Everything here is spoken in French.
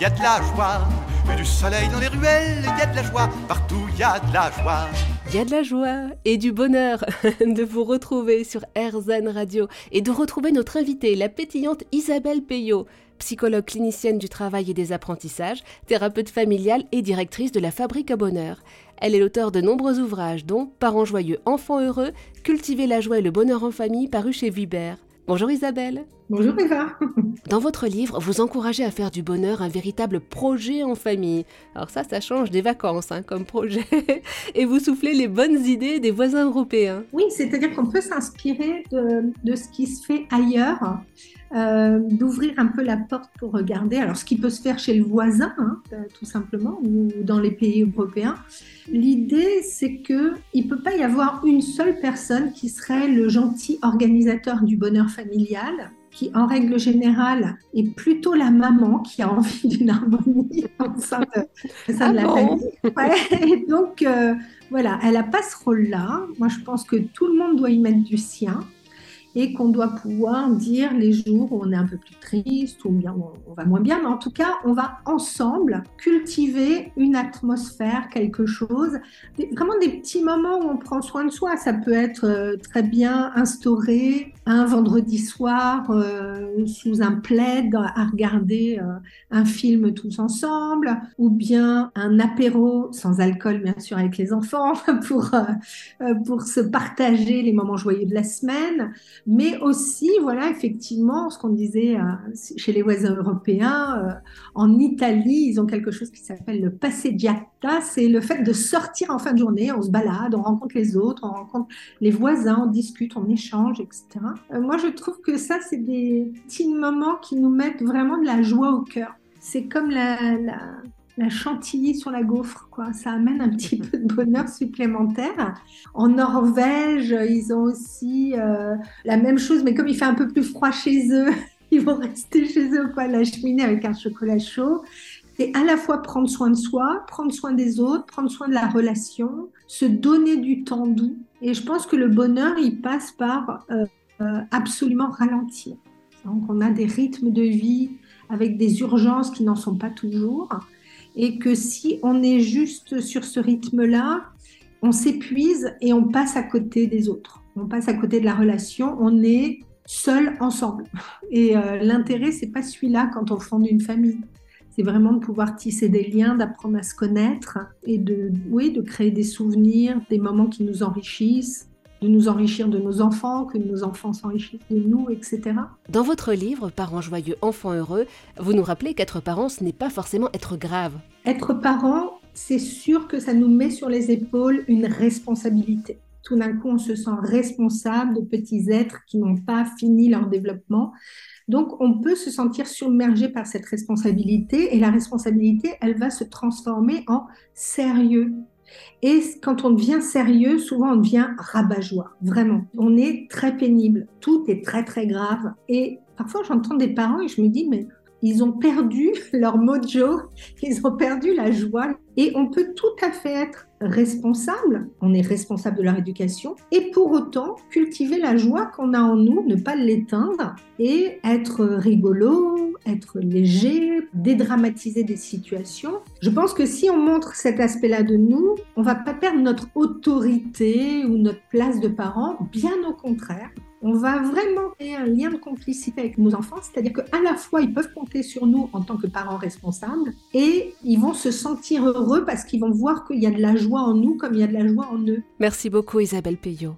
y a de la joie. Et du soleil dans les ruelles, il y a de la joie. Partout, il y a de la joie. Il y a de la joie et du bonheur de vous retrouver sur RZN Radio et de retrouver notre invitée, la pétillante Isabelle Payot, psychologue clinicienne du travail et des apprentissages, thérapeute familiale et directrice de la Fabrique à Bonheur. Elle est l'auteur de nombreux ouvrages dont Parents joyeux, enfants heureux, Cultiver la joie et le bonheur en famille paru chez Vibert. Bonjour Isabelle. Bonjour Eva. Dans votre livre, vous encouragez à faire du bonheur un véritable projet en famille. Alors ça, ça change des vacances hein, comme projet. Et vous soufflez les bonnes idées des voisins européens. Oui, c'est-à-dire qu'on peut s'inspirer de, ce qui se fait ailleurs, euh, d'ouvrir un peu la porte pour regarder. Alors ce qui peut se faire chez le voisin, hein, euh, tout simplement, ou dans les pays européens. L'idée, c'est que il peut pas y avoir une seule personne qui serait le gentil organisateur du bonheur familial qui, en règle générale, est plutôt la maman qui a envie d'une harmonie au sein de, ah la famille. donc, euh, voilà, elle n'a pas ce rôle-là. Moi, je pense que tout le monde doit y mettre du sien et qu'on doit pouvoir dire les jours où on est un peu plus triste ou bien on va moins bien, mais en tout cas, on va ensemble cultiver une atmosphère, quelque chose, vraiment des petits moments où on prend soin de soi. Ça peut être euh, très bien instauré un vendredi soir euh, sous un plaid à regarder euh, un film tous ensemble, ou bien un apéro sans alcool, bien sûr, avec les enfants pour, pour se partager les moments joyeux de la semaine mais aussi, voilà, effectivement, ce qu'on disait euh, chez les voisins européens, euh, en Italie, ils ont quelque chose qui s'appelle le passeggiata, c'est le fait de sortir en fin de journée, on se balade, on rencontre les autres, on rencontre les voisins, on discute, on échange, etc. Euh, moi, je trouve que ça, c'est des petits moments qui nous mettent vraiment de la joie au cœur. C'est comme la, la chantilly sur la gaufre, quoi. Ça amène un petit peu de bonheur supplémentaire. En Norvège, ils ont aussi euh, la même chose, mais comme il fait un peu plus froid chez eux, ils vont rester chez eux, quoi, la cheminée avec un chocolat chaud. C'est à la fois prendre soin de soi, prendre soin des autres, prendre soin de la relation, se donner du temps doux. Et je pense que le bonheur, il passe par euh, euh, absolument ralentir. Donc, on a des rythmes de vie avec des urgences qui n'en sont pas toujours et que si on est juste sur ce rythme-là, on s'épuise et on passe à côté des autres. On passe à côté de la relation, on est seul ensemble. Et euh, l'intérêt, c'est pas celui-là quand on fonde une famille. C'est vraiment de pouvoir tisser des liens, d'apprendre à se connaître et de, oui, de créer des souvenirs, des moments qui nous enrichissent de nous enrichir de nos enfants, que nos enfants s'enrichissent de nous, etc. Dans votre livre, Parents joyeux, enfants heureux, vous nous rappelez qu'être parent, ce n'est pas forcément être grave. Être parent, c'est sûr que ça nous met sur les épaules une responsabilité. Tout d'un coup, on se sent responsable de petits êtres qui n'ont pas fini leur développement. Donc, on peut se sentir submergé par cette responsabilité et la responsabilité, elle va se transformer en sérieux, et quand on devient sérieux, souvent on devient rabat-joie, vraiment. On est très pénible, tout est très très grave. Et parfois j'entends des parents et je me dis, mais ils ont perdu leur mojo, ils ont perdu la joie. Et on peut tout à fait être responsable, on est responsable de leur éducation, et pour autant cultiver la joie qu'on a en nous, ne pas l'éteindre, et être rigolo, être léger, dédramatiser des situations. Je pense que si on montre cet aspect-là de nous, on va pas perdre notre autorité ou notre place de parent, bien au contraire on va vraiment créer un lien de complicité avec nos enfants, c'est-à-dire qu'à la fois ils peuvent compter sur nous en tant que parents responsables et ils vont se sentir heureux parce qu'ils vont voir qu'il y a de la joie en nous comme il y a de la joie en eux. Merci beaucoup Isabelle Payot.